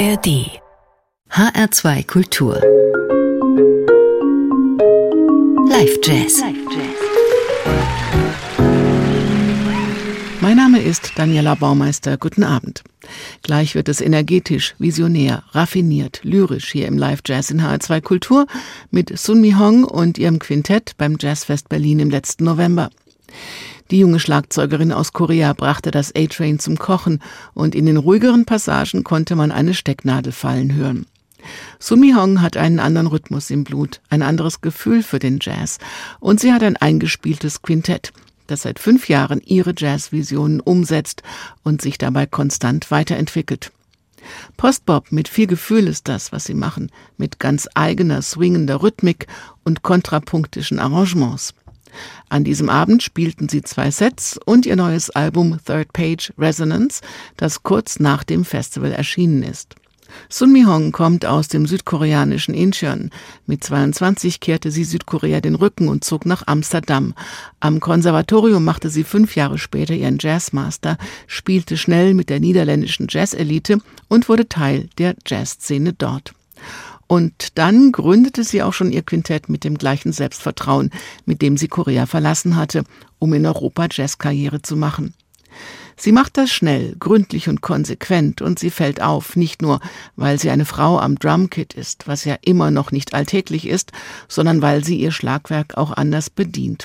ARD HR2 Kultur Live Jazz Mein Name ist Daniela Baumeister. Guten Abend. Gleich wird es energetisch, visionär, raffiniert, lyrisch hier im Live Jazz in HR2 Kultur mit Sun Mi Hong und ihrem Quintett beim Jazzfest Berlin im letzten November. Die junge Schlagzeugerin aus Korea brachte das A-Train zum Kochen und in den ruhigeren Passagen konnte man eine Stecknadel fallen hören. Sumi Hong hat einen anderen Rhythmus im Blut, ein anderes Gefühl für den Jazz und sie hat ein eingespieltes Quintett, das seit fünf Jahren ihre Jazzvisionen umsetzt und sich dabei konstant weiterentwickelt. Postbop mit viel Gefühl ist das, was sie machen, mit ganz eigener swingender Rhythmik und kontrapunktischen Arrangements. An diesem Abend spielten sie zwei Sets und ihr neues Album Third Page Resonance, das kurz nach dem Festival erschienen ist. Sun Mi Hong kommt aus dem südkoreanischen Incheon. Mit 22 kehrte sie Südkorea den Rücken und zog nach Amsterdam. Am Konservatorium machte sie fünf Jahre später ihren Jazzmaster, spielte schnell mit der niederländischen Jazzelite und wurde Teil der Jazzszene dort. Und dann gründete sie auch schon ihr Quintett mit dem gleichen Selbstvertrauen, mit dem sie Korea verlassen hatte, um in Europa Jazzkarriere zu machen. Sie macht das schnell, gründlich und konsequent und sie fällt auf, nicht nur, weil sie eine Frau am Drumkit ist, was ja immer noch nicht alltäglich ist, sondern weil sie ihr Schlagwerk auch anders bedient.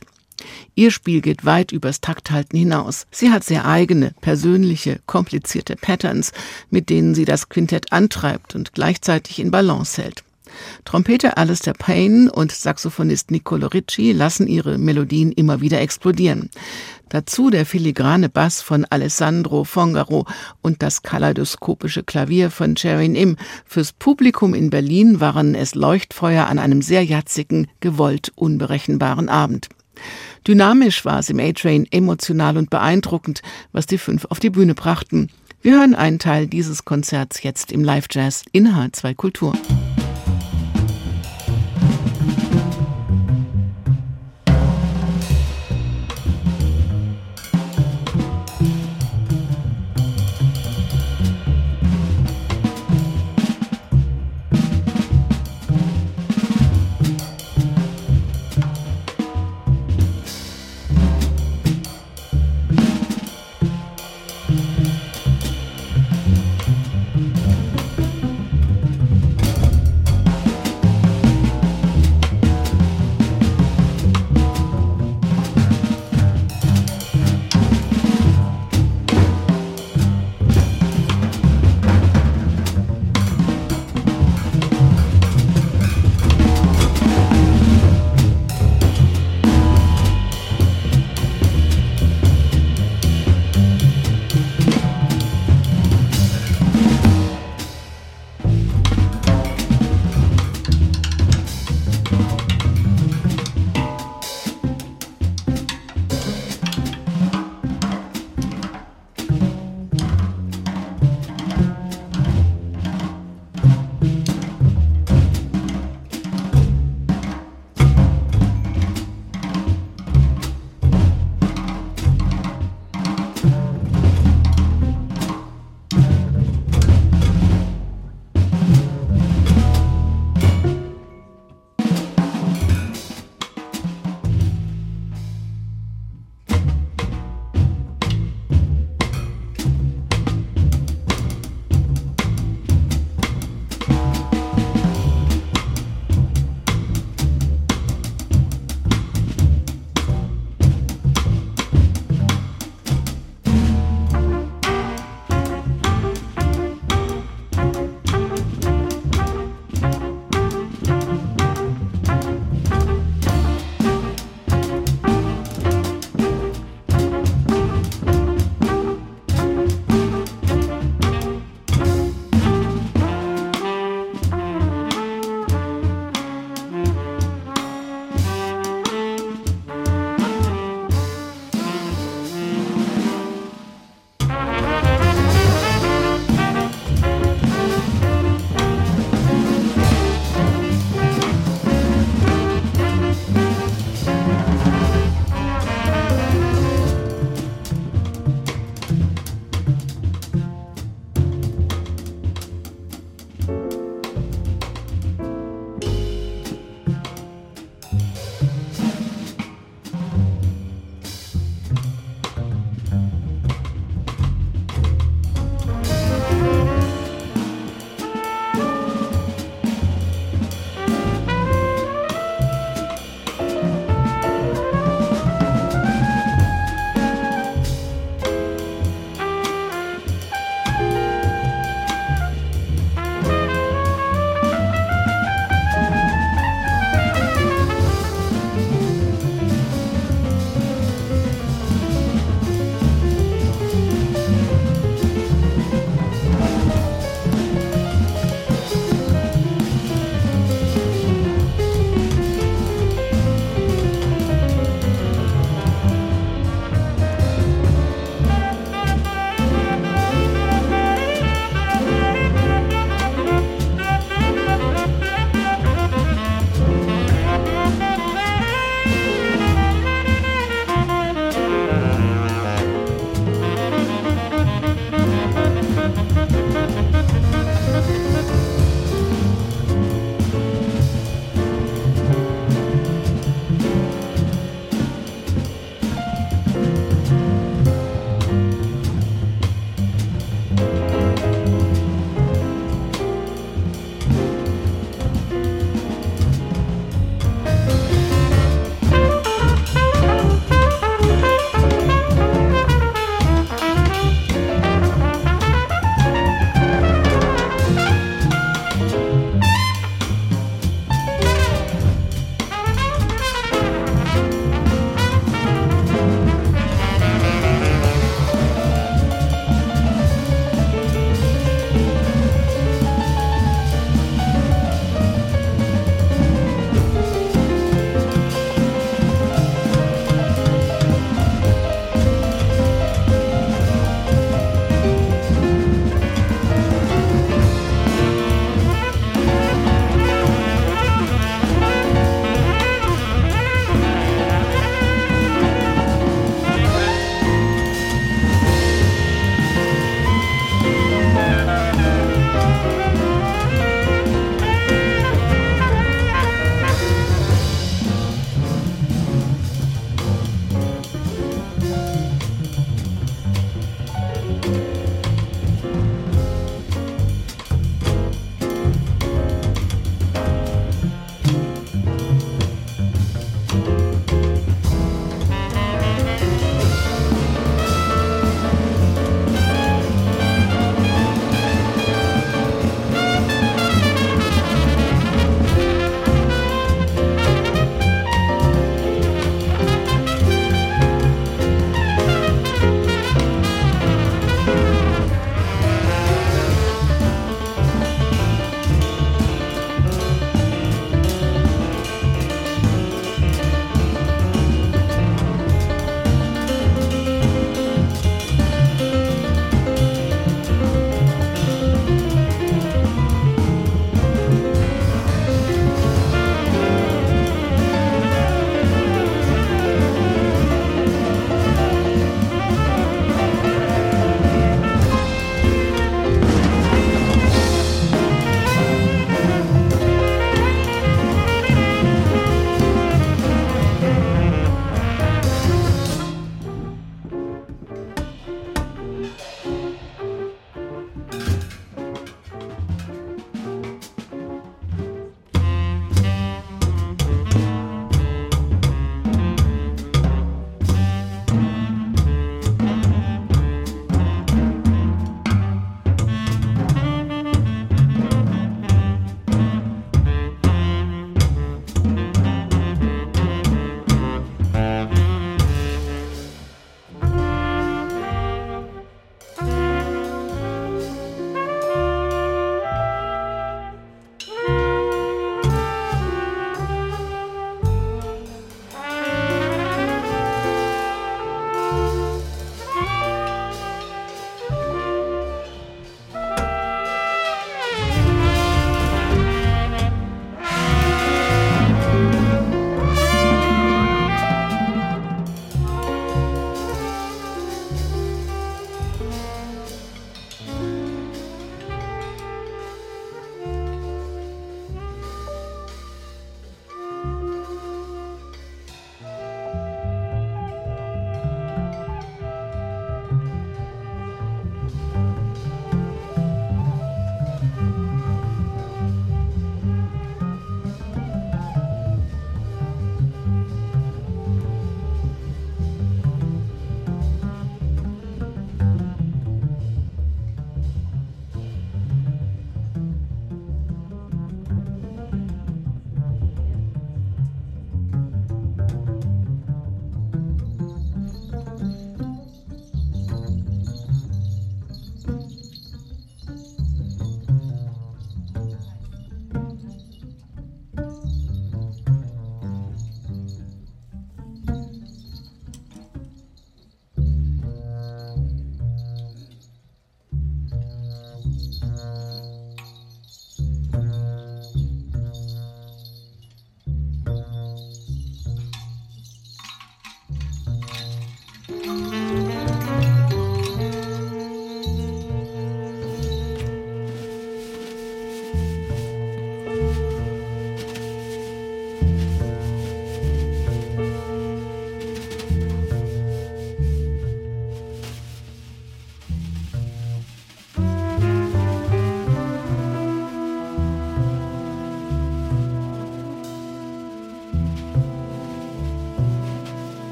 Ihr Spiel geht weit übers Takthalten hinaus. Sie hat sehr eigene, persönliche, komplizierte Patterns, mit denen sie das Quintett antreibt und gleichzeitig in Balance hält. Trompeter Alistair Payne und Saxophonist Nicolo Ricci lassen ihre Melodien immer wieder explodieren. Dazu der filigrane Bass von Alessandro Fongaro und das kaleidoskopische Klavier von Cherin Im. Fürs Publikum in Berlin waren es Leuchtfeuer an einem sehr jatzigen, gewollt unberechenbaren Abend. Dynamisch war es im A-Train, emotional und beeindruckend, was die fünf auf die Bühne brachten. Wir hören einen Teil dieses Konzerts jetzt im Live-Jazz in H2 Kultur.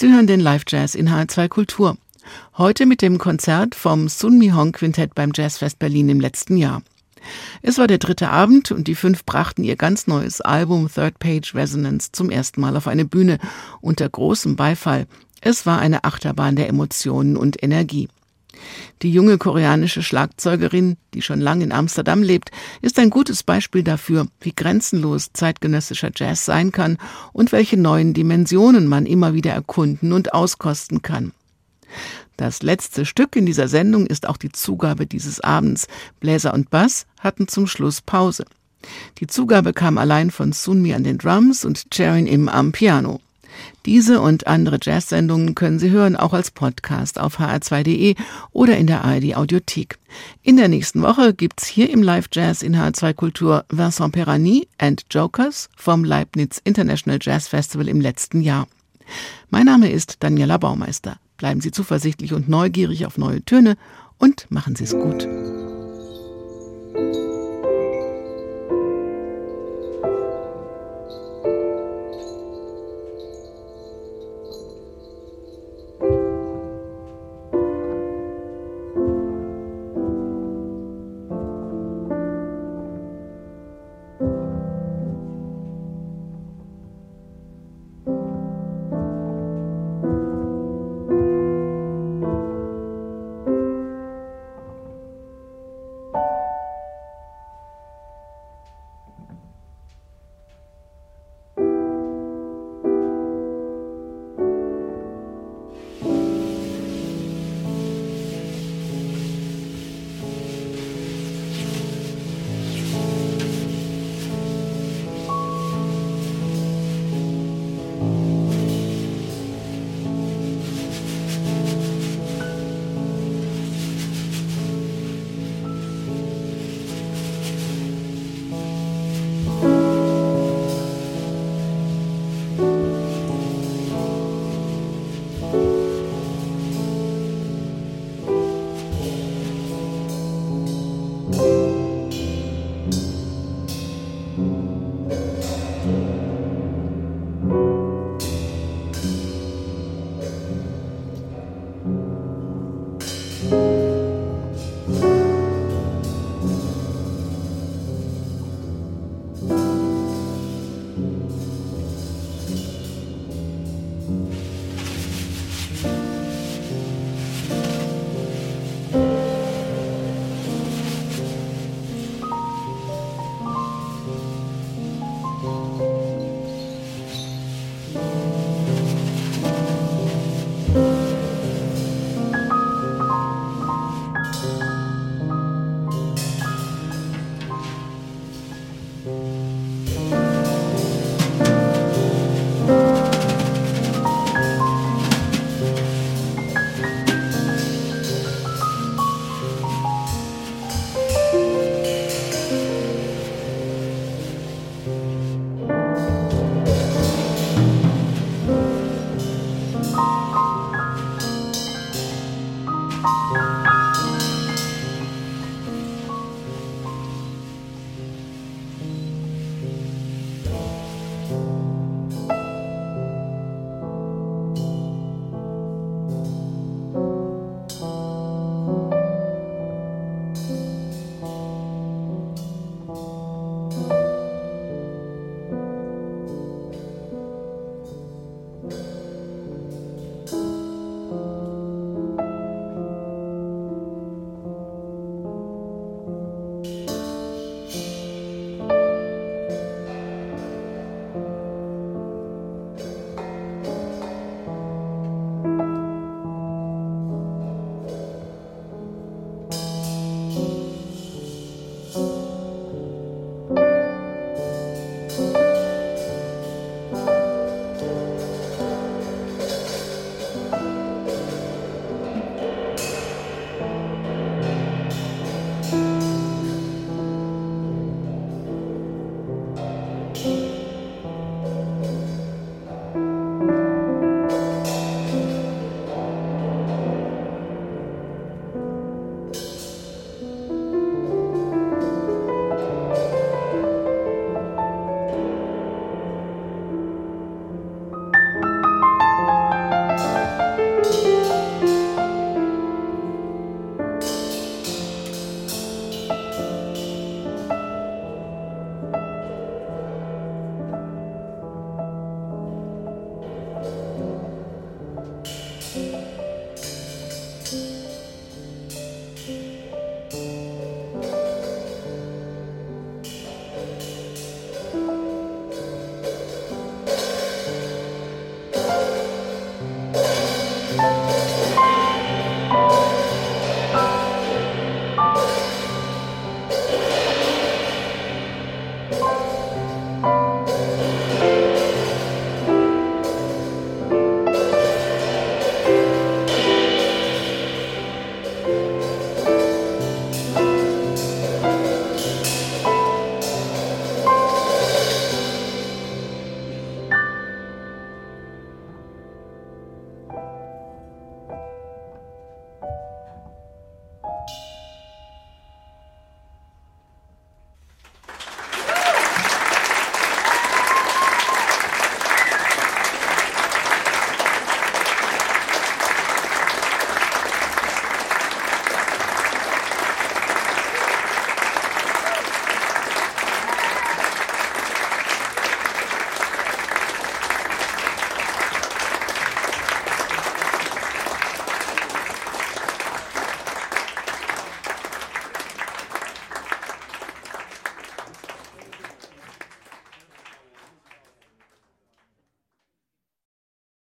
Sie hören den Live Jazz in H2 Kultur. Heute mit dem Konzert vom Sun Mi Hong Quintett beim Jazzfest Berlin im letzten Jahr. Es war der dritte Abend und die fünf brachten ihr ganz neues Album Third Page Resonance zum ersten Mal auf eine Bühne unter großem Beifall. Es war eine Achterbahn der Emotionen und Energie. Die junge koreanische Schlagzeugerin, die schon lange in Amsterdam lebt, ist ein gutes Beispiel dafür, wie grenzenlos zeitgenössischer Jazz sein kann und welche neuen Dimensionen man immer wieder erkunden und auskosten kann. Das letzte Stück in dieser Sendung ist auch die Zugabe dieses Abends. Bläser und Bass hatten zum Schluss Pause. Die Zugabe kam allein von Sunmi an den Drums und Cherin Im am Piano. Diese und andere Jazz-Sendungen können Sie hören, auch als Podcast auf hr2.de oder in der ARD Audiothek. In der nächsten Woche gibt's hier im Live Jazz in HR2 Kultur Vincent Perani and Jokers vom Leibniz International Jazz Festival im letzten Jahr. Mein Name ist Daniela Baumeister. Bleiben Sie zuversichtlich und neugierig auf neue Töne und machen Sie es gut.